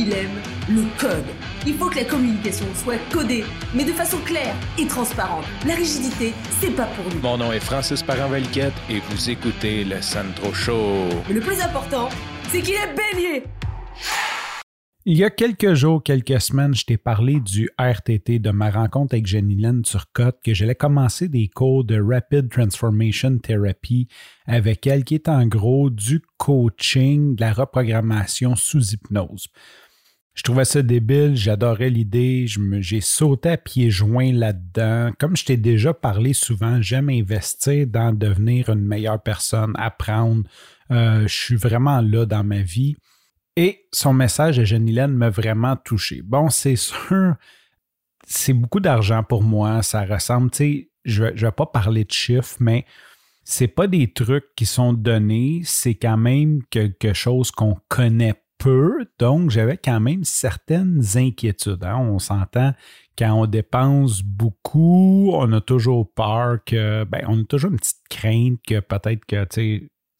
il aime le code. Il faut que la communication soit codée, mais de façon claire et transparente. La rigidité, c'est pas pour nous. Mon nom est Francis parent et vous écoutez le Sandro Show. Mais le plus important, c'est qu'il est bélier. Il y a quelques jours, quelques semaines, je t'ai parlé du RTT, de ma rencontre avec Jenny-Lynn Turcotte, que j'allais commencer des cours de Rapid Transformation Therapy avec elle, qui est en gros du coaching, de la reprogrammation sous hypnose. Je trouvais ça débile, j'adorais l'idée, j'ai sauté à pieds joints là-dedans. Comme je t'ai déjà parlé souvent, j'aime investir dans devenir une meilleure personne, apprendre. Euh, je suis vraiment là dans ma vie. Et son message à Jenny-Lène m'a vraiment touché. Bon, c'est sûr, c'est beaucoup d'argent pour moi. Ça ressemble, tu sais, je ne vais pas parler de chiffres, mais c'est pas des trucs qui sont donnés, c'est quand même quelque chose qu'on connaît peu. Donc, j'avais quand même certaines inquiétudes. Hein. On s'entend quand on dépense beaucoup, on a toujours peur que, ben, on a toujours une petite crainte que peut-être que,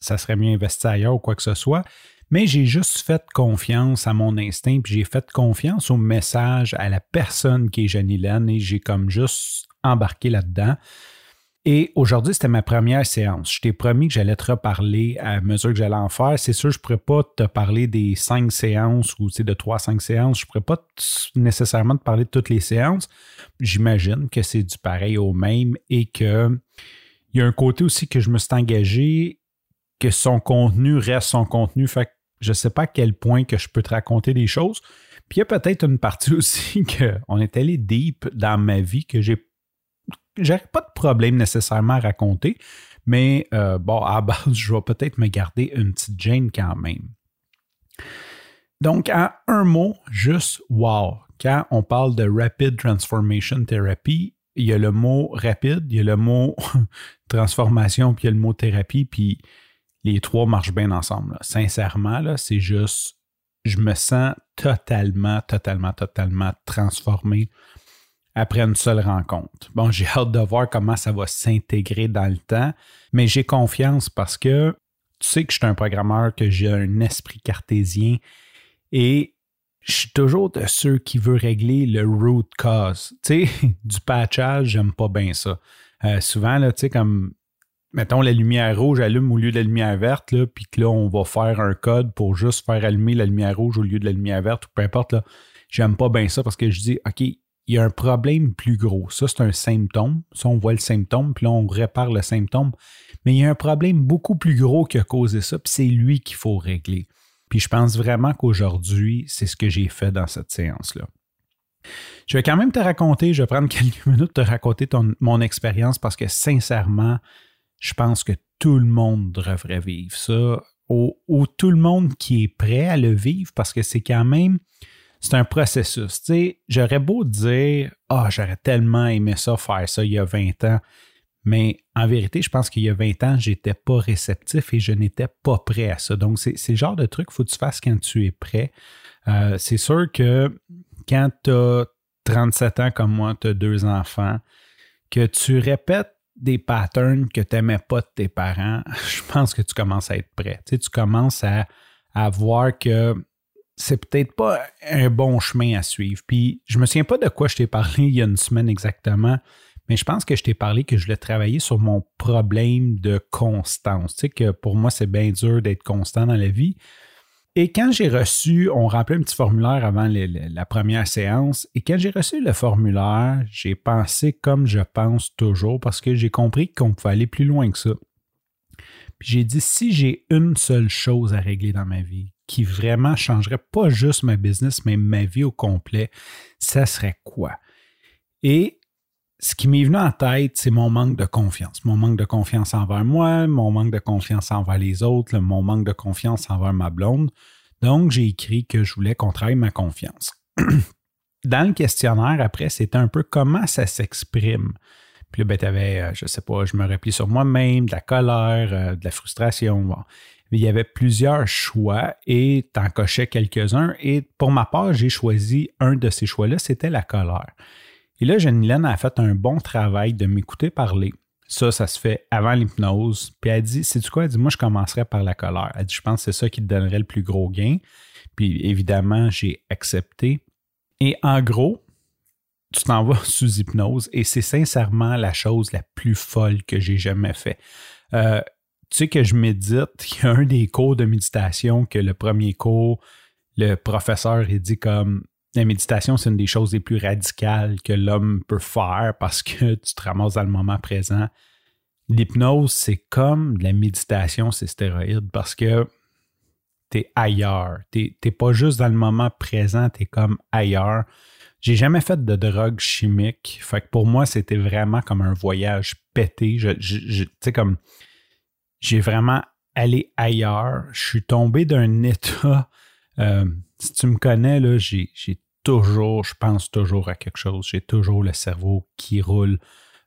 ça serait mieux investi ailleurs ou quoi que ce soit. Mais j'ai juste fait confiance à mon instinct, puis j'ai fait confiance au message, à la personne qui est Janilène, et j'ai comme juste embarqué là-dedans. Et aujourd'hui, c'était ma première séance. Je t'ai promis que j'allais te reparler à mesure que j'allais en faire. C'est sûr, je ne pourrais pas te parler des cinq séances ou de trois, cinq séances. Je ne pourrais pas nécessairement te parler de toutes les séances. J'imagine que c'est du pareil au même et que il y a un côté aussi que je me suis engagé que son contenu reste son contenu. Je ne sais pas à quel point que je peux te raconter des choses. Puis il y a peut-être une partie aussi qu'on est allé deep dans ma vie que j'ai j'aurais pas de problème nécessairement à raconter, mais euh, bon, à base, je vais peut-être me garder une petite Jane quand même. Donc, en un mot, juste wow. Quand on parle de Rapid Transformation Therapy, il y a le mot rapide, il y a le mot transformation, puis il y a le mot thérapie, puis les trois marchent bien ensemble. Sincèrement, là, c'est juste, je me sens totalement, totalement, totalement transformé après une seule rencontre. Bon, j'ai hâte de voir comment ça va s'intégrer dans le temps, mais j'ai confiance parce que tu sais que je suis un programmeur, que j'ai un esprit cartésien et je suis toujours de ceux qui veulent régler le root cause. Tu sais, du patchage, j'aime pas bien ça. Euh, souvent, là, tu sais, comme mettons, la lumière rouge allume au lieu de la lumière verte, là, puis que là, on va faire un code pour juste faire allumer la lumière rouge au lieu de la lumière verte, ou peu importe, là, j'aime pas bien ça parce que je dis, OK, il y a un problème plus gros. Ça, c'est un symptôme. Ça, on voit le symptôme, puis là, on répare le symptôme. Mais il y a un problème beaucoup plus gros qui a causé ça, puis c'est lui qu'il faut régler. Puis je pense vraiment qu'aujourd'hui, c'est ce que j'ai fait dans cette séance-là. Je vais quand même te raconter, je vais prendre quelques minutes te raconter mon expérience parce que sincèrement, je pense que tout le monde devrait vivre ça, ou, tout le monde qui est prêt à le vivre, parce que c'est quand même, c'est un processus. J'aurais beau dire, ah, j'aurais tellement aimé ça, faire ça il y a 20 ans, mais en vérité, je pense qu'il y a 20 ans, j'étais pas réceptif et je n'étais pas prêt à ça. Donc, c'est le genre de truc qu'il faut que tu fasses quand tu es prêt. Euh, c'est sûr que quand tu as 37 ans comme moi, tu as deux enfants, que tu répètes des patterns que tu n'aimais pas de tes parents, je pense que tu commences à être prêt. Tu, tu commences à voir que c'est peut-être pas un bon chemin à suivre. Puis je me souviens pas de quoi je t'ai parlé il y a une semaine exactement, mais je pense que je t'ai parlé que je voulais travailler sur mon problème de constance. Tu sais que pour moi, c'est bien dur d'être constant dans la vie. Et quand j'ai reçu, on remplit un petit formulaire avant la première séance, et quand j'ai reçu le formulaire, j'ai pensé comme je pense toujours parce que j'ai compris qu'on pouvait aller plus loin que ça. Puis j'ai dit, si j'ai une seule chose à régler dans ma vie qui vraiment changerait pas juste ma business, mais ma vie au complet, ça serait quoi? Et ce qui m'est venu en tête, c'est mon manque de confiance. Mon manque de confiance envers moi, mon manque de confiance envers les autres, mon manque de confiance envers ma blonde. Donc, j'ai écrit que je voulais qu'on travaille ma confiance. Dans le questionnaire, après, c'était un peu comment ça s'exprime. Puis là, ben, tu avais, euh, je sais pas, je me replie sur moi-même, de la colère, euh, de la frustration. Il y avait plusieurs choix et tu en cochais quelques-uns. Et pour ma part, j'ai choisi un de ces choix-là, c'était la colère. Et là, Jenny a fait un bon travail de m'écouter parler. Ça, ça se fait avant l'hypnose. Puis elle dit, c'est tu quoi? Elle dit, moi, je commencerai par la colère. Elle dit, je pense que c'est ça qui te donnerait le plus gros gain. Puis évidemment, j'ai accepté. Et en gros, tu t'en vas sous hypnose et c'est sincèrement la chose la plus folle que j'ai jamais fait. Euh, sais que je médite, il y a un des cours de méditation que le premier cours, le professeur il dit comme la méditation, c'est une des choses les plus radicales que l'homme peut faire parce que tu te ramasses dans le moment présent. L'hypnose, c'est comme la méditation, c'est stéroïde parce que tu es ailleurs. Tu n'es pas juste dans le moment présent, tu es comme ailleurs. J'ai jamais fait de drogue chimique. Fait que pour moi, c'était vraiment comme un voyage pété. Tu sais, comme j'ai vraiment allé ailleurs. Je suis tombé d'un état. Euh, si tu me connais, là, j'ai, toujours, je pense toujours à quelque chose. J'ai toujours le cerveau qui roule.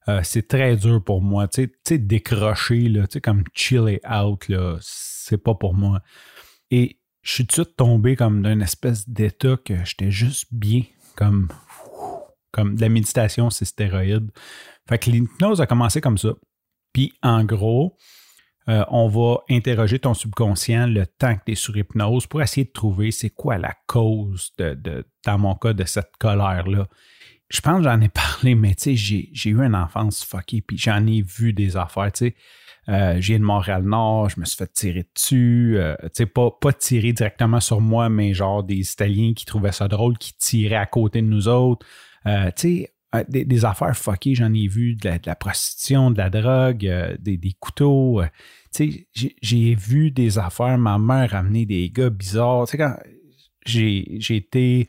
Euh, c'est très dur pour moi. Tu sais, décrocher, là, tu sais, comme chiller out, là, c'est pas pour moi. Et je suis tout de suite tombé comme d'un espèce d'état que j'étais juste bien comme, comme de la méditation, c'est stéroïde. Fait que l'hypnose a commencé comme ça. Puis en gros, euh, on va interroger ton subconscient le temps que tu es sur hypnose pour essayer de trouver c'est quoi la cause, de, dans mon cas, de cette colère-là. Je pense que j'en ai parlé, mais tu sais, j'ai eu une enfance fuckée, puis j'en ai vu des affaires, tu sais. Euh, j'ai de Montréal-Nord, je me suis fait tirer dessus. Euh, tu sais, pas, pas tirer directement sur moi, mais genre des Italiens qui trouvaient ça drôle, qui tiraient à côté de nous autres. Euh, tu sais, des, affaires fuckées, j'en ai vu, de la, prostitution, de la drogue, des, couteaux. tu sais, j'ai vu des affaires, ma mère amener des gars bizarres. Tu sais, quand j'ai été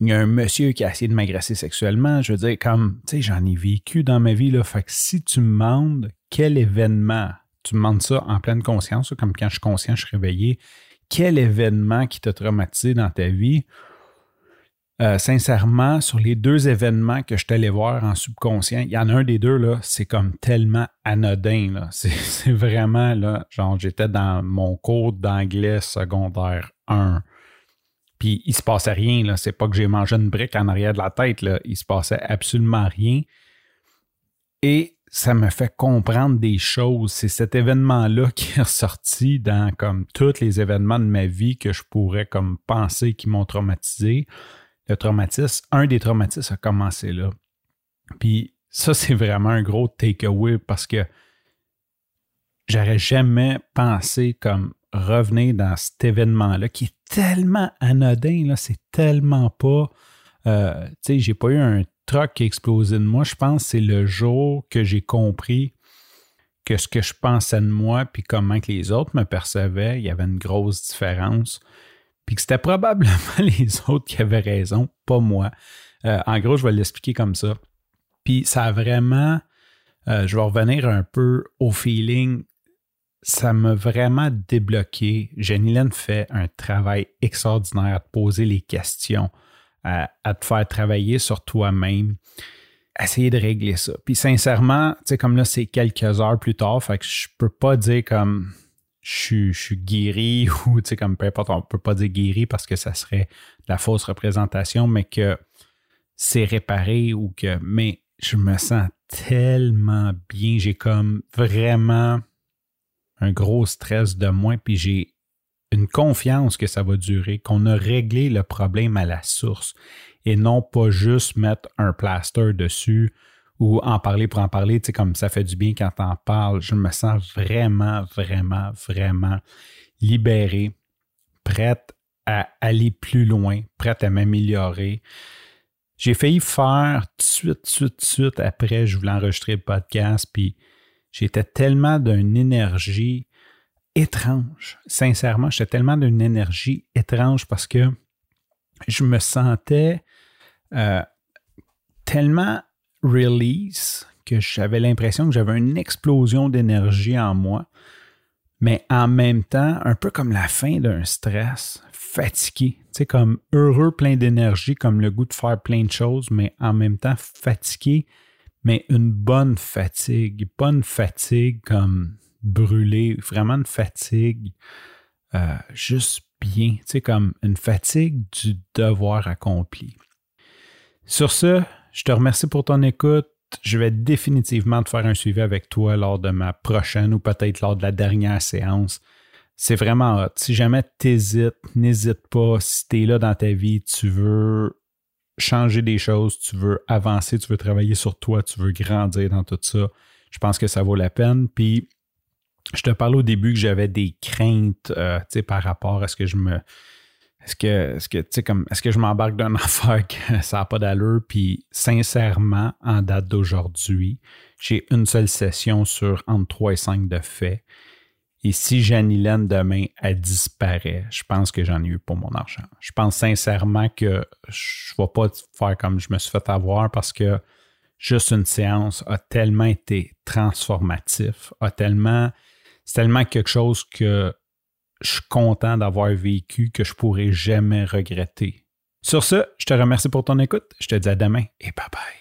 il y a un monsieur qui a essayé de m'agresser sexuellement. Je veux dire, comme, tu sais, j'en ai vécu dans ma vie, là. Si tu me demandes quel événement, tu me demandes ça en pleine conscience, comme quand je suis conscient, je suis réveillé, quel événement qui t'a traumatisé dans ta vie? Euh, sincèrement, sur les deux événements que je t'allais voir en subconscient, il y en a un des deux, là, c'est comme tellement anodin. Là. C'est, vraiment, là, genre, j'étais dans mon cours d'anglais secondaire 1. Puis il se passait rien, là. C'est pas que j'ai mangé une brique en arrière de la tête, là. Il se passait absolument rien. Et ça me fait comprendre des choses. C'est cet événement-là qui est ressorti dans comme tous les événements de ma vie que je pourrais comme penser qui m'ont traumatisé. Traumatisme, un des traumatismes a commencé là. Puis ça, c'est vraiment un gros takeaway parce que j'aurais jamais pensé comme revenir dans cet événement-là qui est tellement anodin, là, c'est tellement pas. Euh, tu sais, j'ai pas eu un truc qui a de moi. Je pense que c'est le jour que j'ai compris que ce que je pensais de moi, puis comment que les autres me percevaient, il y avait une grosse différence. Puis que c'était probablement les autres qui avaient raison, pas moi. Euh, en gros, je vais l'expliquer comme ça. Puis ça a vraiment. Euh, je vais revenir un peu au feeling ça m'a vraiment débloqué. Jenny fait un travail extraordinaire à te poser les questions, à, te faire travailler sur toi-même, essayer de régler ça. Puis sincèrement, tu sais, comme là, c'est quelques heures plus tard, fait que je peux pas dire comme je, suis guéri ou, tu sais, comme peu importe, on peut pas dire guéri parce que ça serait la fausse représentation, mais que c'est réparé ou que, mais je me sens tellement bien. J'ai comme vraiment un gros stress de moins, puis j'ai une confiance que ça va durer, qu'on a réglé le problème à la source et non pas juste mettre un plaster dessus ou en parler pour en parler, tu sais, comme ça fait du bien quand t'en parles. Je me sens vraiment, vraiment, vraiment libéré, prête à aller plus loin, prête à m'améliorer. J'ai failli faire tout de suite, suite, de suite après, je voulais enregistrer le podcast, puis J'étais tellement d'une énergie étrange. Sincèrement, j'étais tellement d'une énergie étrange parce que je me sentais euh, tellement release que j'avais l'impression que j'avais une explosion d'énergie en moi, mais en même temps, un peu comme la fin d'un stress, fatigué, tu comme heureux, plein d'énergie, comme le goût de faire plein de choses, mais en même temps fatigué mais une bonne fatigue, pas une fatigue comme brûlée, vraiment une fatigue euh, juste bien, tu sais, comme une fatigue du devoir accompli. Sur ce, je te remercie pour ton écoute. je vais définitivement te faire un suivi avec toi lors de ma prochaine ou peut-être lors de la dernière séance. C'est vraiment hot. Si jamais tu hésites, n'hésite pas. Si tu es là dans ta vie, tu veux changer des choses, tu veux avancer, tu veux travailler sur toi, tu veux grandir dans tout ça, je pense que ça vaut la peine. Puis, je te parlais au début que j'avais des craintes euh, par rapport à ce que je me est-ce que, est-ce que, comme, est-ce que je m'embarque d'un affaire que ça n'a pas d'allure? Puis, sincèrement, en date d'aujourd'hui, j'ai une seule session sur entre 3 et 5 de fait. Et si Janilène demain, elle disparaît, je pense que j'en ai eu pour mon argent. Je pense sincèrement que je ne vais pas faire comme je me suis fait avoir parce que juste une séance a tellement été transformatif, a tellement, c'est tellement quelque chose que je suis content d'avoir vécu que je pourrai jamais regretter. Sur ce, je te remercie pour ton écoute. Je te dis à demain et bye bye.